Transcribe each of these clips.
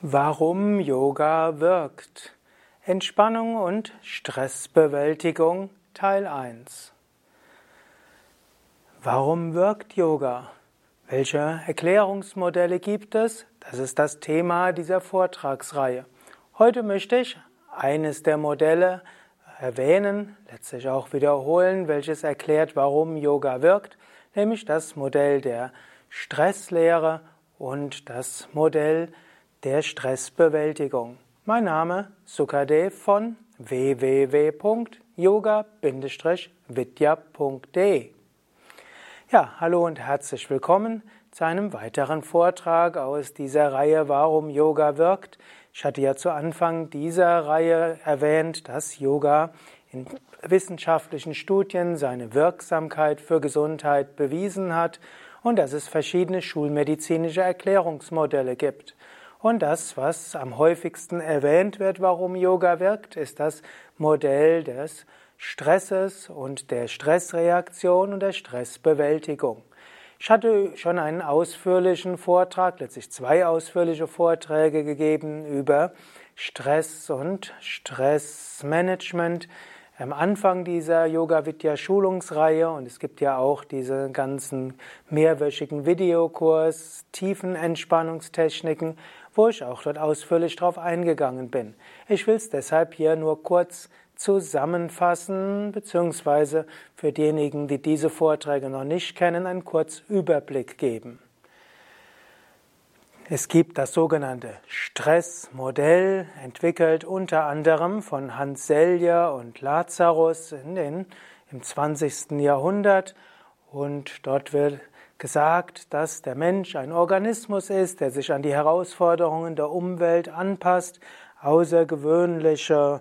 Warum Yoga wirkt. Entspannung und Stressbewältigung Teil 1. Warum wirkt Yoga? Welche Erklärungsmodelle gibt es? Das ist das Thema dieser Vortragsreihe. Heute möchte ich eines der Modelle erwähnen, letztlich auch wiederholen, welches erklärt, warum Yoga wirkt, nämlich das Modell der Stresslehre und das Modell der der Stressbewältigung. Mein Name Sukadev von www.yoga-vidya.de. Ja, hallo und herzlich willkommen zu einem weiteren Vortrag aus dieser Reihe Warum Yoga wirkt. Ich hatte ja zu Anfang dieser Reihe erwähnt, dass Yoga in wissenschaftlichen Studien seine Wirksamkeit für Gesundheit bewiesen hat und dass es verschiedene schulmedizinische Erklärungsmodelle gibt. Und das, was am häufigsten erwähnt wird, warum Yoga wirkt, ist das Modell des Stresses und der Stressreaktion und der Stressbewältigung. Ich hatte schon einen ausführlichen Vortrag, letztlich zwei ausführliche Vorträge gegeben über Stress und Stressmanagement am Anfang dieser Yoga Vidya Schulungsreihe und es gibt ja auch diese ganzen mehrwöchigen Videokurs, Tiefenentspannungstechniken wo ich auch dort ausführlich darauf eingegangen bin. Ich will es deshalb hier nur kurz zusammenfassen, beziehungsweise für diejenigen, die diese Vorträge noch nicht kennen, einen kurzen Überblick geben. Es gibt das sogenannte Stressmodell, entwickelt unter anderem von Hans Selye und Lazarus in den, im 20. Jahrhundert. Und dort wird gesagt, dass der Mensch ein Organismus ist, der sich an die Herausforderungen der Umwelt anpasst. Außergewöhnliche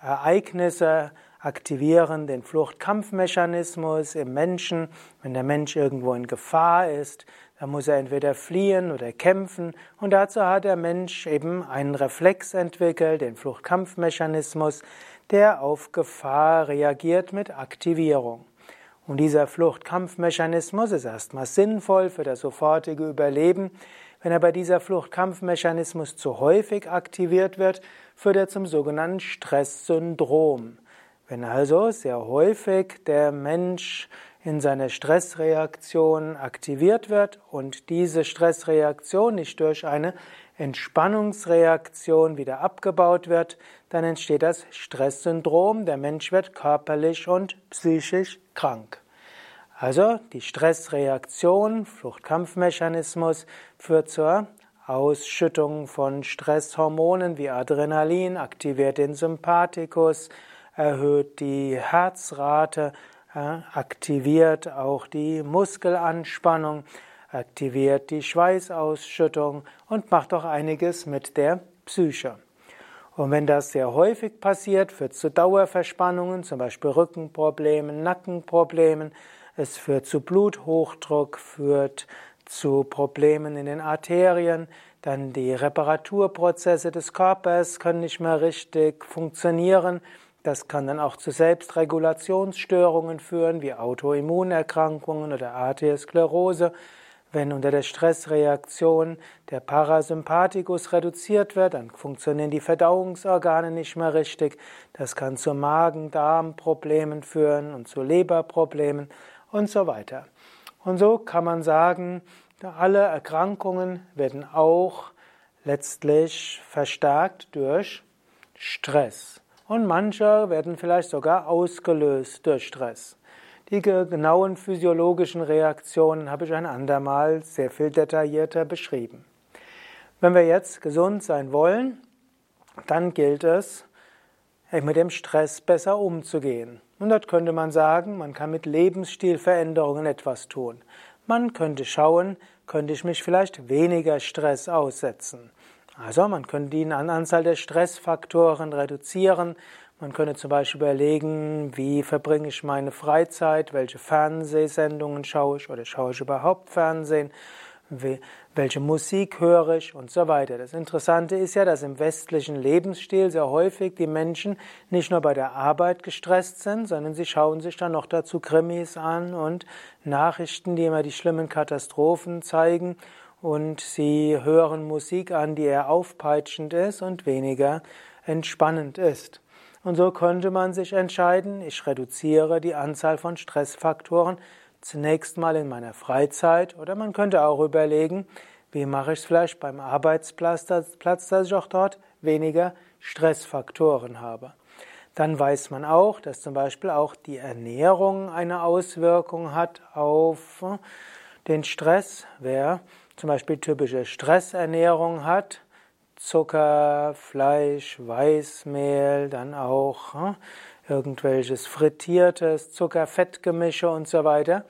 Ereignisse aktivieren den Fluchtkampfmechanismus im Menschen. Wenn der Mensch irgendwo in Gefahr ist, dann muss er entweder fliehen oder kämpfen. Und dazu hat der Mensch eben einen Reflex entwickelt, den Fluchtkampfmechanismus, der auf Gefahr reagiert mit Aktivierung. Und dieser Fluchtkampfmechanismus ist erstmal sinnvoll für das sofortige Überleben. Wenn aber dieser Fluchtkampfmechanismus zu häufig aktiviert wird, führt er zum sogenannten Stresssyndrom. Wenn also sehr häufig der Mensch in seiner Stressreaktion aktiviert wird und diese Stressreaktion nicht durch eine Entspannungsreaktion wieder abgebaut wird, dann entsteht das Stresssyndrom. Der Mensch wird körperlich und psychisch krank. Also die Stressreaktion, Fluchtkampfmechanismus führt zur Ausschüttung von Stresshormonen wie Adrenalin, aktiviert den Sympathikus, erhöht die Herzrate, aktiviert auch die Muskelanspannung, aktiviert die Schweißausschüttung und macht auch einiges mit der Psyche. Und wenn das sehr häufig passiert, führt es zu Dauerverspannungen, zum Beispiel Rückenproblemen, Nackenproblemen. Es führt zu Bluthochdruck, führt zu Problemen in den Arterien. Dann die Reparaturprozesse des Körpers können nicht mehr richtig funktionieren. Das kann dann auch zu Selbstregulationsstörungen führen, wie Autoimmunerkrankungen oder Arteriosklerose. Wenn unter der Stressreaktion der Parasympathikus reduziert wird, dann funktionieren die Verdauungsorgane nicht mehr richtig. Das kann zu Magen-Darm-Problemen führen und zu Leberproblemen und so weiter. Und so kann man sagen, alle Erkrankungen werden auch letztlich verstärkt durch Stress. Und manche werden vielleicht sogar ausgelöst durch Stress. Die genauen physiologischen Reaktionen habe ich ein andermal sehr viel detaillierter beschrieben. Wenn wir jetzt gesund sein wollen, dann gilt es, mit dem Stress besser umzugehen. Und dort könnte man sagen, man kann mit Lebensstilveränderungen etwas tun. Man könnte schauen, könnte ich mich vielleicht weniger Stress aussetzen. Also man könnte die Anzahl der Stressfaktoren reduzieren, man könnte zum Beispiel überlegen, wie verbringe ich meine Freizeit, welche Fernsehsendungen schaue ich oder schaue ich überhaupt Fernsehen, welche Musik höre ich und so weiter. Das Interessante ist ja, dass im westlichen Lebensstil sehr häufig die Menschen nicht nur bei der Arbeit gestresst sind, sondern sie schauen sich dann noch dazu Krimis an und Nachrichten, die immer die schlimmen Katastrophen zeigen und sie hören Musik an, die eher aufpeitschend ist und weniger entspannend ist. Und so könnte man sich entscheiden, ich reduziere die Anzahl von Stressfaktoren zunächst mal in meiner Freizeit oder man könnte auch überlegen, wie mache ich es vielleicht beim Arbeitsplatz, dass ich auch dort weniger Stressfaktoren habe. Dann weiß man auch, dass zum Beispiel auch die Ernährung eine Auswirkung hat auf den Stress. Wer zum Beispiel typische Stressernährung hat, Zucker, Fleisch, Weißmehl, dann auch hm, irgendwelches frittiertes, Zucker-Fettgemische und so weiter.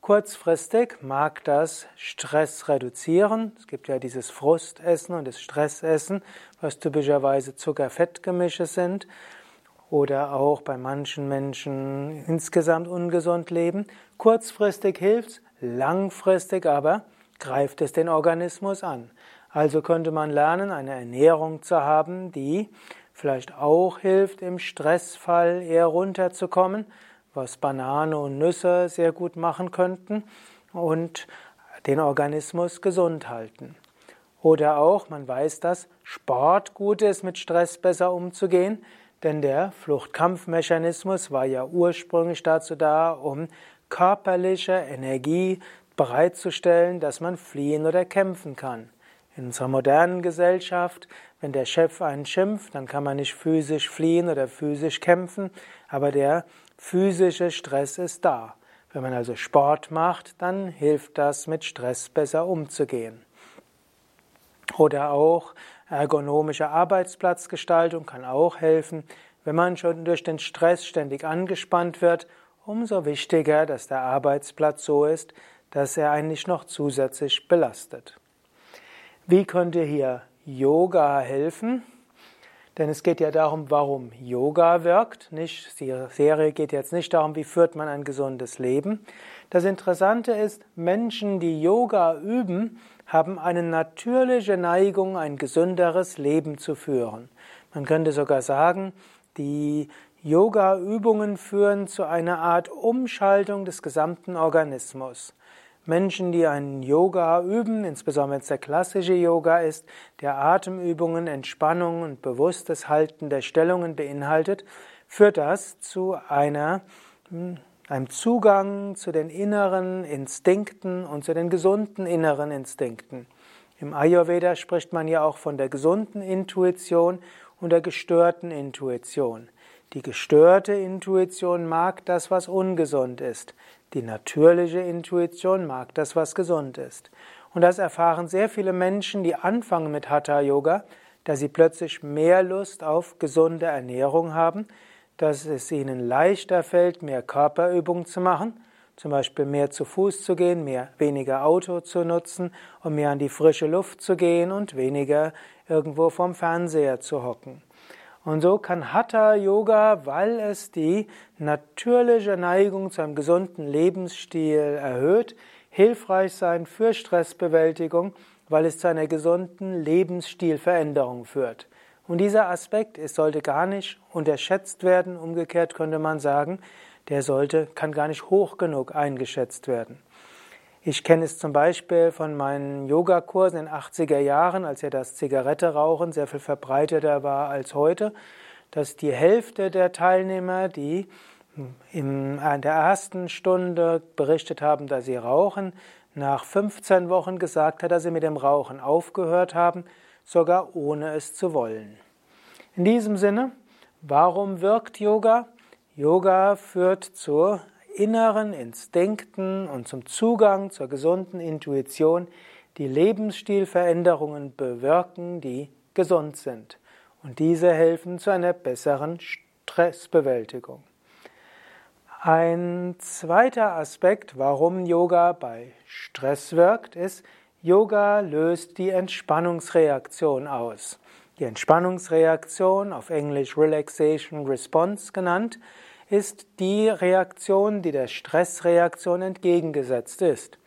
Kurzfristig mag das Stress reduzieren. Es gibt ja dieses Frustessen und das Stressessen, was typischerweise Zucker-Fettgemische sind oder auch bei manchen Menschen insgesamt ungesund leben. Kurzfristig hilft's, langfristig aber greift es den Organismus an. Also könnte man lernen, eine Ernährung zu haben, die vielleicht auch hilft, im Stressfall eher runterzukommen, was Banane und Nüsse sehr gut machen könnten und den Organismus gesund halten. Oder auch, man weiß, dass Sport gut ist, mit Stress besser umzugehen, denn der Fluchtkampfmechanismus war ja ursprünglich dazu da, um körperliche Energie bereitzustellen, dass man fliehen oder kämpfen kann. In unserer modernen Gesellschaft, wenn der Chef einen schimpft, dann kann man nicht physisch fliehen oder physisch kämpfen, aber der physische Stress ist da. Wenn man also Sport macht, dann hilft das, mit Stress besser umzugehen. Oder auch ergonomische Arbeitsplatzgestaltung kann auch helfen. Wenn man schon durch den Stress ständig angespannt wird, umso wichtiger, dass der Arbeitsplatz so ist, dass er eigentlich noch zusätzlich belastet. Wie könnte hier Yoga helfen? Denn es geht ja darum, warum Yoga wirkt. Nicht, die Serie geht jetzt nicht darum, wie führt man ein gesundes Leben. Das Interessante ist, Menschen, die Yoga üben, haben eine natürliche Neigung, ein gesünderes Leben zu führen. Man könnte sogar sagen, die Yoga-Übungen führen zu einer Art Umschaltung des gesamten Organismus. Menschen, die einen Yoga üben, insbesondere wenn es der klassische Yoga ist, der Atemübungen, Entspannung und bewusstes Halten der Stellungen beinhaltet, führt das zu einer, hm, einem Zugang zu den inneren Instinkten und zu den gesunden inneren Instinkten. Im Ayurveda spricht man ja auch von der gesunden Intuition und der gestörten Intuition. Die gestörte Intuition mag das, was ungesund ist. Die natürliche Intuition mag das, was gesund ist. Und das erfahren sehr viele Menschen, die anfangen mit Hatha Yoga, dass sie plötzlich mehr Lust auf gesunde Ernährung haben, dass es ihnen leichter fällt, mehr Körperübung zu machen, zum Beispiel mehr zu Fuß zu gehen, mehr weniger Auto zu nutzen und mehr an die frische Luft zu gehen und weniger irgendwo vom Fernseher zu hocken. Und so kann Hatha Yoga, weil es die natürliche Neigung zu einem gesunden Lebensstil erhöht, hilfreich sein für Stressbewältigung, weil es zu einer gesunden Lebensstilveränderung führt. Und dieser Aspekt es sollte gar nicht unterschätzt werden. Umgekehrt könnte man sagen, der sollte, kann gar nicht hoch genug eingeschätzt werden. Ich kenne es zum Beispiel von meinen Yogakursen in den 80er Jahren, als ja das Zigarette-Rauchen sehr viel verbreiteter war als heute, dass die Hälfte der Teilnehmer, die in der ersten Stunde berichtet haben, dass sie rauchen, nach 15 Wochen gesagt hat, dass sie mit dem Rauchen aufgehört haben, sogar ohne es zu wollen. In diesem Sinne, warum wirkt Yoga? Yoga führt zur inneren Instinkten und zum Zugang zur gesunden Intuition, die Lebensstilveränderungen bewirken, die gesund sind. Und diese helfen zu einer besseren Stressbewältigung. Ein zweiter Aspekt, warum Yoga bei Stress wirkt, ist, Yoga löst die Entspannungsreaktion aus. Die Entspannungsreaktion, auf Englisch Relaxation Response genannt, ist die Reaktion, die der Stressreaktion entgegengesetzt ist.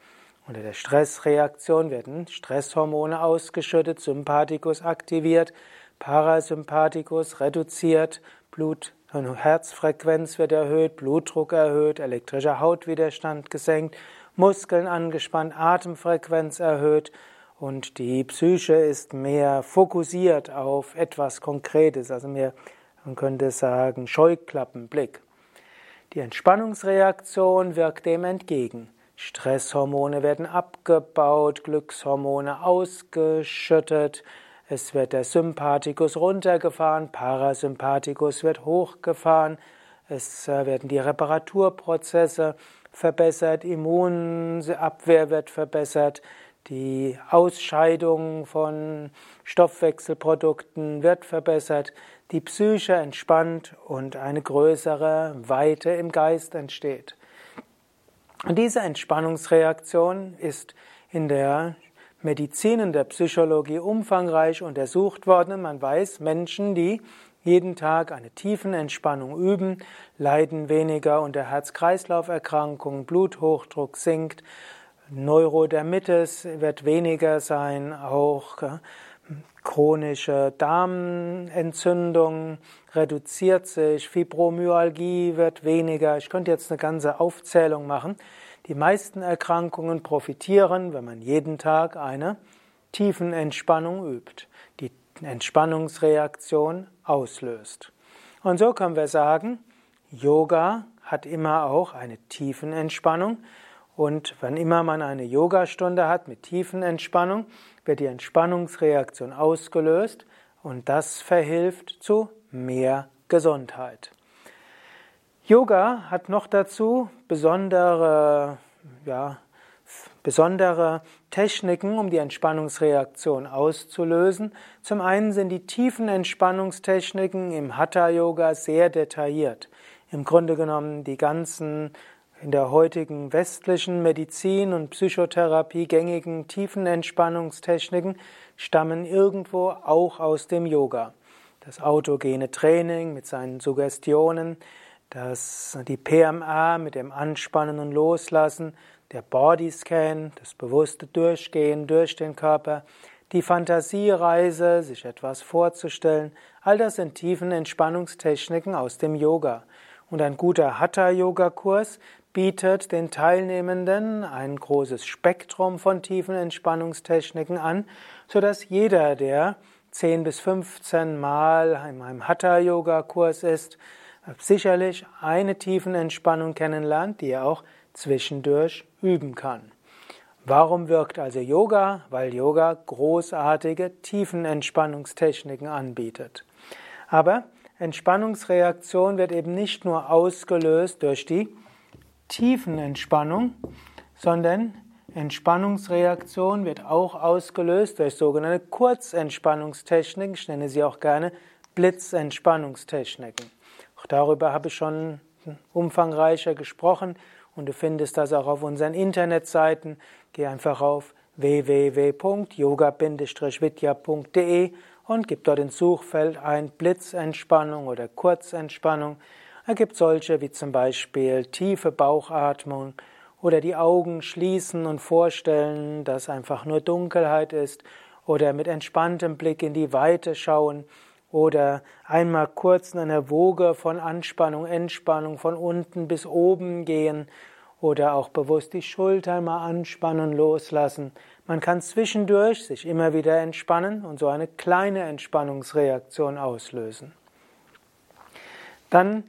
Unter der Stressreaktion werden Stresshormone ausgeschüttet, Sympathikus aktiviert, Parasympathikus reduziert, Blut- und Herzfrequenz wird erhöht, Blutdruck erhöht, elektrischer Hautwiderstand gesenkt, Muskeln angespannt, Atemfrequenz erhöht und die Psyche ist mehr fokussiert auf etwas Konkretes, also mehr, man könnte sagen, Scheuklappenblick. Die Entspannungsreaktion wirkt dem entgegen. Stresshormone werden abgebaut, Glückshormone ausgeschüttet, es wird der Sympathikus runtergefahren, Parasympathikus wird hochgefahren, es äh, werden die Reparaturprozesse verbessert, Immunabwehr wird verbessert, die Ausscheidung von Stoffwechselprodukten wird verbessert, die Psyche entspannt und eine größere Weite im Geist entsteht. Und diese Entspannungsreaktion ist in der Medizin, in der Psychologie umfangreich untersucht worden. Man weiß, Menschen, die jeden Tag eine tiefen Entspannung üben, leiden weniger unter Herz-Kreislauf-Erkrankungen, Bluthochdruck sinkt, Neurodermitis wird weniger sein, auch chronische Darmentzündung reduziert sich, Fibromyalgie wird weniger. Ich könnte jetzt eine ganze Aufzählung machen. Die meisten Erkrankungen profitieren, wenn man jeden Tag eine tiefen Entspannung übt, die Entspannungsreaktion auslöst. Und so können wir sagen, Yoga hat immer auch eine tiefen Entspannung und wann immer man eine Yogastunde hat mit tiefen Entspannung, wird die Entspannungsreaktion ausgelöst und das verhilft zu mehr Gesundheit. Yoga hat noch dazu besondere, ja, besondere Techniken, um die Entspannungsreaktion auszulösen. Zum einen sind die tiefen Entspannungstechniken im Hatha Yoga sehr detailliert. Im Grunde genommen die ganzen in der heutigen westlichen Medizin und Psychotherapie gängigen tiefen Entspannungstechniken stammen irgendwo auch aus dem Yoga. Das autogene Training mit seinen Suggestionen, das, die PMA mit dem Anspannen und Loslassen, der Bodyscan, das bewusste Durchgehen durch den Körper, die Fantasiereise, sich etwas vorzustellen, all das sind tiefen Entspannungstechniken aus dem Yoga. Und ein guter Hatha-Yoga-Kurs bietet den Teilnehmenden ein großes Spektrum von tiefen Entspannungstechniken an, sodass jeder, der 10 bis 15 Mal in einem Hatha-Yoga-Kurs ist, sicherlich eine tiefen Entspannung kennenlernt, die er auch zwischendurch üben kann. Warum wirkt also Yoga? Weil Yoga großartige Tiefenentspannungstechniken anbietet. Aber Entspannungsreaktion wird eben nicht nur ausgelöst durch die Tiefenentspannung, sondern Entspannungsreaktion wird auch ausgelöst durch sogenannte Kurzentspannungstechniken, ich nenne sie auch gerne Blitzentspannungstechniken. Auch darüber habe ich schon umfangreicher gesprochen und du findest das auch auf unseren Internetseiten. Geh einfach auf www.yoga-vidya.de und gib dort ins Suchfeld ein Blitzentspannung oder Kurzentspannung. Es gibt solche wie zum Beispiel tiefe Bauchatmung oder die Augen schließen und vorstellen, dass einfach nur Dunkelheit ist oder mit entspanntem Blick in die Weite schauen oder einmal kurz in einer Woge von Anspannung, Entspannung von unten bis oben gehen oder auch bewusst die Schulter mal anspannen, loslassen. Man kann zwischendurch sich immer wieder entspannen und so eine kleine Entspannungsreaktion auslösen. Dann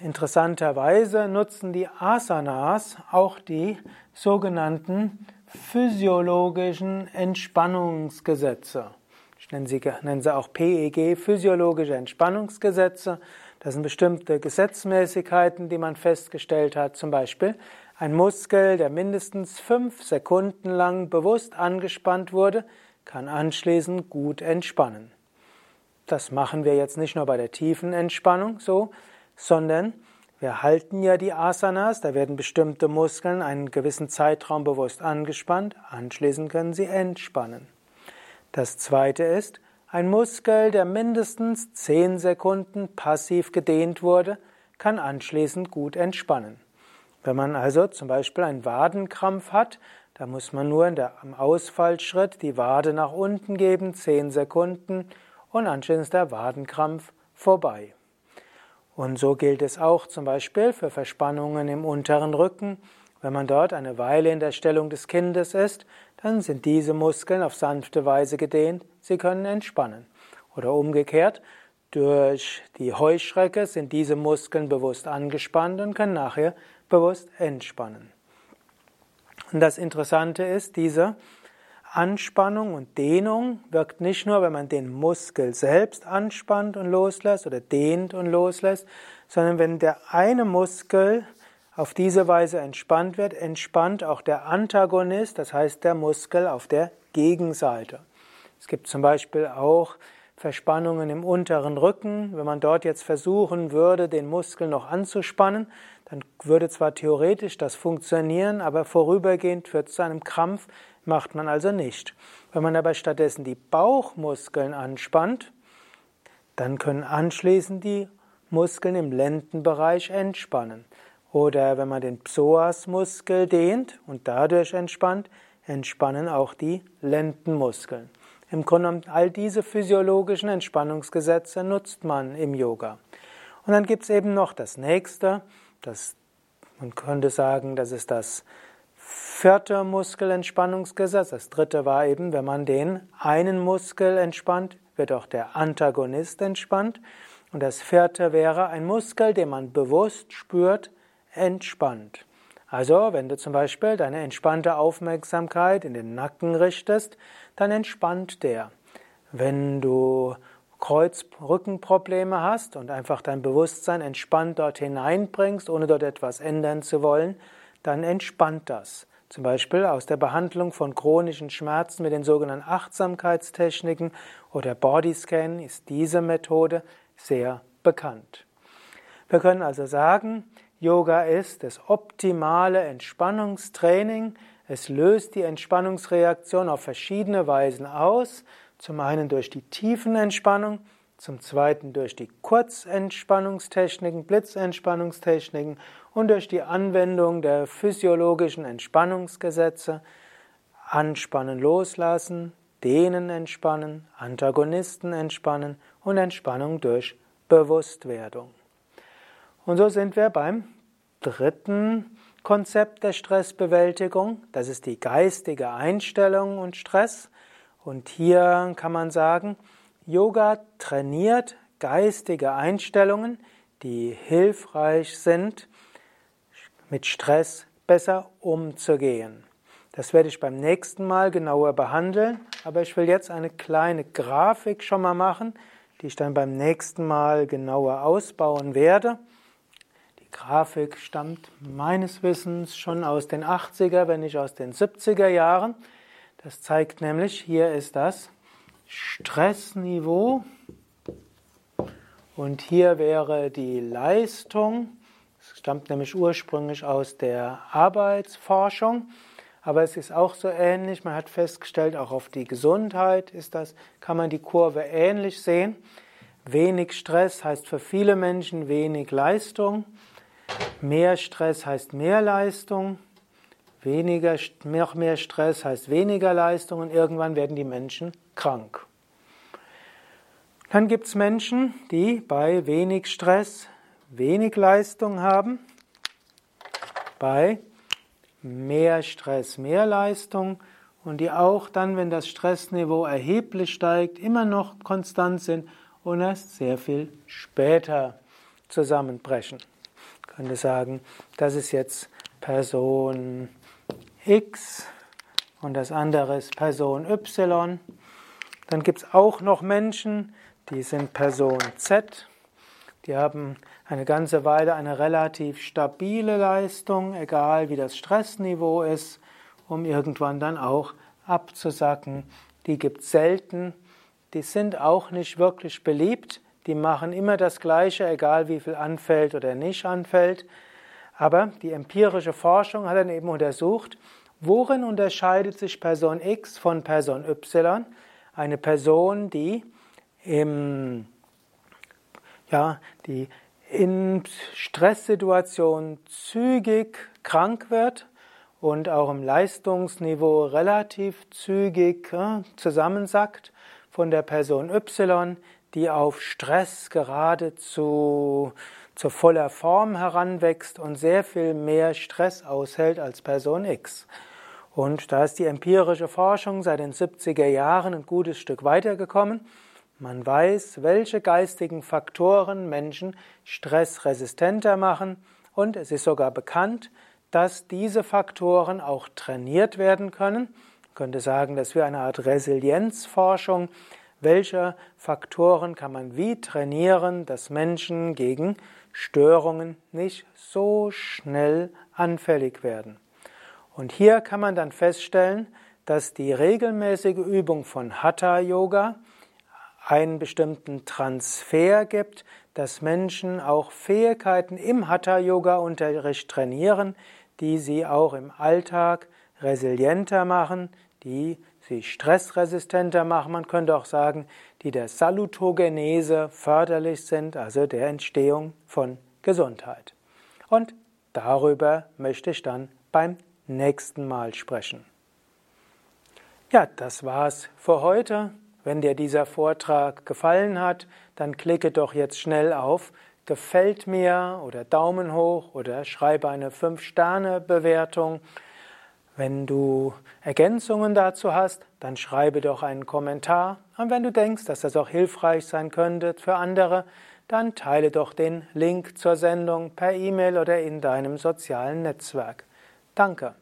interessanterweise nutzen die Asanas auch die sogenannten physiologischen Entspannungsgesetze. Ich nenne sie, nenne sie auch PEG, physiologische Entspannungsgesetze. Das sind bestimmte Gesetzmäßigkeiten, die man festgestellt hat. Zum Beispiel ein Muskel, der mindestens fünf Sekunden lang bewusst angespannt wurde, kann anschließend gut entspannen. Das machen wir jetzt nicht nur bei der tiefen Entspannung so, sondern wir halten ja die Asanas, da werden bestimmte Muskeln einen gewissen Zeitraum bewusst angespannt, anschließend können sie entspannen. Das zweite ist, ein Muskel, der mindestens 10 Sekunden passiv gedehnt wurde, kann anschließend gut entspannen. Wenn man also zum Beispiel einen Wadenkrampf hat, da muss man nur in der, am Ausfallschritt die Wade nach unten geben, 10 Sekunden, und anschließend ist der Wadenkrampf vorbei. Und so gilt es auch zum Beispiel für Verspannungen im unteren Rücken. Wenn man dort eine Weile in der Stellung des Kindes ist, dann sind diese Muskeln auf sanfte Weise gedehnt, sie können entspannen. Oder umgekehrt, durch die Heuschrecke sind diese Muskeln bewusst angespannt und können nachher bewusst entspannen. Und das Interessante ist, diese Anspannung und Dehnung wirkt nicht nur, wenn man den Muskel selbst anspannt und loslässt oder dehnt und loslässt, sondern wenn der eine Muskel auf diese Weise entspannt wird, entspannt auch der Antagonist, das heißt der Muskel auf der Gegenseite. Es gibt zum Beispiel auch Verspannungen im unteren Rücken. Wenn man dort jetzt versuchen würde, den Muskel noch anzuspannen, dann würde zwar theoretisch das funktionieren, aber vorübergehend führt es zu einem Krampf, macht man also nicht. Wenn man aber stattdessen die Bauchmuskeln anspannt, dann können anschließend die Muskeln im Lendenbereich entspannen. Oder wenn man den Psoasmuskel dehnt und dadurch entspannt, entspannen auch die Lendenmuskeln. Im Grunde genommen, all diese physiologischen Entspannungsgesetze nutzt man im Yoga. Und dann gibt es eben noch das nächste, das, man könnte sagen, das ist das vierte Muskelentspannungsgesetz. Das dritte war eben, wenn man den einen Muskel entspannt, wird auch der Antagonist entspannt. Und das vierte wäre ein Muskel, den man bewusst spürt, entspannt. Also, wenn du zum Beispiel deine entspannte Aufmerksamkeit in den Nacken richtest, dann entspannt der. Wenn du Kreuz-Rückenprobleme hast und einfach dein Bewusstsein entspannt dort hineinbringst, ohne dort etwas ändern zu wollen, dann entspannt das. Zum Beispiel aus der Behandlung von chronischen Schmerzen mit den sogenannten Achtsamkeitstechniken oder Bodyscan ist diese Methode sehr bekannt. Wir können also sagen, Yoga ist das optimale Entspannungstraining. Es löst die Entspannungsreaktion auf verschiedene Weisen aus. Zum einen durch die tiefen Entspannung, zum zweiten durch die Kurzentspannungstechniken, Blitzentspannungstechniken und durch die Anwendung der physiologischen Entspannungsgesetze. Anspannen, loslassen, dehnen, entspannen, Antagonisten entspannen und Entspannung durch Bewusstwerdung. Und so sind wir beim dritten Konzept der Stressbewältigung. Das ist die geistige Einstellung und Stress. Und hier kann man sagen, Yoga trainiert geistige Einstellungen, die hilfreich sind, mit Stress besser umzugehen. Das werde ich beim nächsten Mal genauer behandeln, aber ich will jetzt eine kleine Grafik schon mal machen, die ich dann beim nächsten Mal genauer ausbauen werde. Grafik stammt meines Wissens schon aus den 80er, wenn nicht aus den 70er Jahren. Das zeigt nämlich, hier ist das Stressniveau und hier wäre die Leistung. Es stammt nämlich ursprünglich aus der Arbeitsforschung, aber es ist auch so ähnlich. Man hat festgestellt, auch auf die Gesundheit ist das, kann man die Kurve ähnlich sehen. Wenig Stress heißt für viele Menschen wenig Leistung. Mehr Stress heißt mehr Leistung, weniger, noch mehr Stress heißt weniger Leistung und irgendwann werden die Menschen krank. Dann gibt es Menschen, die bei wenig Stress wenig Leistung haben, bei mehr Stress mehr Leistung und die auch dann, wenn das Stressniveau erheblich steigt, immer noch konstant sind und erst sehr viel später zusammenbrechen könnte sagen, das ist jetzt Person X und das andere ist Person Y. Dann gibt es auch noch Menschen, die sind Person Z. Die haben eine ganze Weile eine relativ stabile Leistung, egal wie das Stressniveau ist, um irgendwann dann auch abzusacken. Die gibt es selten. Die sind auch nicht wirklich beliebt, die machen immer das Gleiche, egal wie viel anfällt oder nicht anfällt. Aber die empirische Forschung hat dann eben untersucht, worin unterscheidet sich Person X von Person Y? Eine Person, die im, ja, die in Stresssituationen zügig krank wird und auch im Leistungsniveau relativ zügig ja, zusammensackt von der Person Y, die auf Stress geradezu zu voller Form heranwächst und sehr viel mehr Stress aushält als Person X. Und da ist die empirische Forschung seit den 70er Jahren ein gutes Stück weitergekommen. Man weiß, welche geistigen Faktoren Menschen stressresistenter machen und es ist sogar bekannt, dass diese Faktoren auch trainiert werden können. Man könnte sagen, dass wir eine Art Resilienzforschung, welche Faktoren kann man wie trainieren, dass Menschen gegen Störungen nicht so schnell anfällig werden. Und hier kann man dann feststellen, dass die regelmäßige Übung von Hatha Yoga einen bestimmten Transfer gibt, dass Menschen auch Fähigkeiten im Hatha Yoga Unterricht trainieren, die sie auch im Alltag resilienter machen, die sie stressresistenter machen. Man könnte auch sagen, die der Salutogenese förderlich sind, also der Entstehung von Gesundheit. Und darüber möchte ich dann beim nächsten Mal sprechen. Ja, das war's für heute. Wenn dir dieser Vortrag gefallen hat, dann klicke doch jetzt schnell auf Gefällt mir oder Daumen hoch oder schreibe eine 5-Sterne-Bewertung. Wenn du Ergänzungen dazu hast, dann schreibe doch einen Kommentar. Und wenn du denkst, dass das auch hilfreich sein könnte für andere, dann teile doch den Link zur Sendung per E-Mail oder in deinem sozialen Netzwerk. Danke.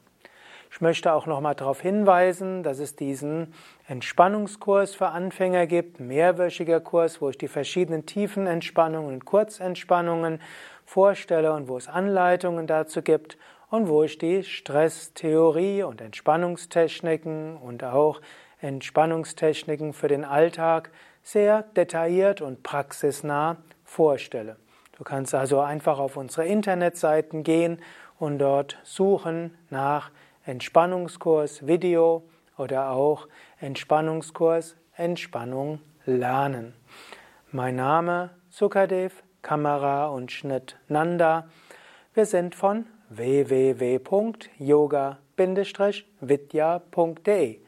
Ich möchte auch noch mal darauf hinweisen, dass es diesen Entspannungskurs für Anfänger gibt, mehrwöchiger Kurs, wo ich die verschiedenen tiefen Entspannungen und Kurzentspannungen vorstelle und wo es Anleitungen dazu gibt und wo ich die Stresstheorie und Entspannungstechniken und auch Entspannungstechniken für den Alltag sehr detailliert und praxisnah vorstelle. Du kannst also einfach auf unsere Internetseiten gehen und dort suchen nach Entspannungskurs Video oder auch Entspannungskurs Entspannung lernen. Mein Name Sukadev, Kamera und Schnitt Nanda. Wir sind von www.yoga-vidya.de.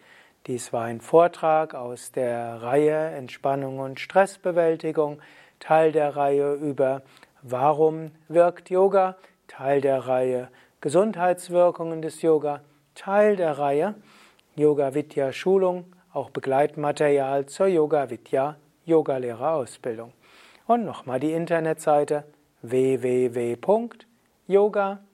Dies war ein Vortrag aus der Reihe Entspannung und Stressbewältigung, Teil der Reihe über Warum wirkt Yoga, Teil der Reihe Gesundheitswirkungen des Yoga, Teil der Reihe Yoga Vidya Schulung, auch Begleitmaterial zur Yoga Vidya Yogalehrerausbildung. Und nochmal die Internetseite www.yoga-vidya.de.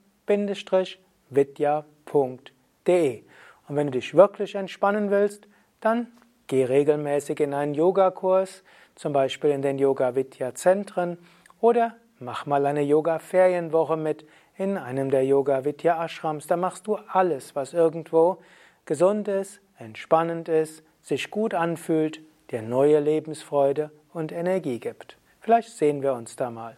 Und wenn du dich wirklich entspannen willst, dann geh regelmäßig in einen Yogakurs, zum Beispiel in den Yoga Vidya Zentren oder mach mal eine Yoga Ferienwoche mit in einem der Yoga Vidya Ashrams. Da machst du alles, was irgendwo gesund ist, entspannend ist, sich gut anfühlt, dir neue Lebensfreude und Energie gibt. Vielleicht sehen wir uns da mal.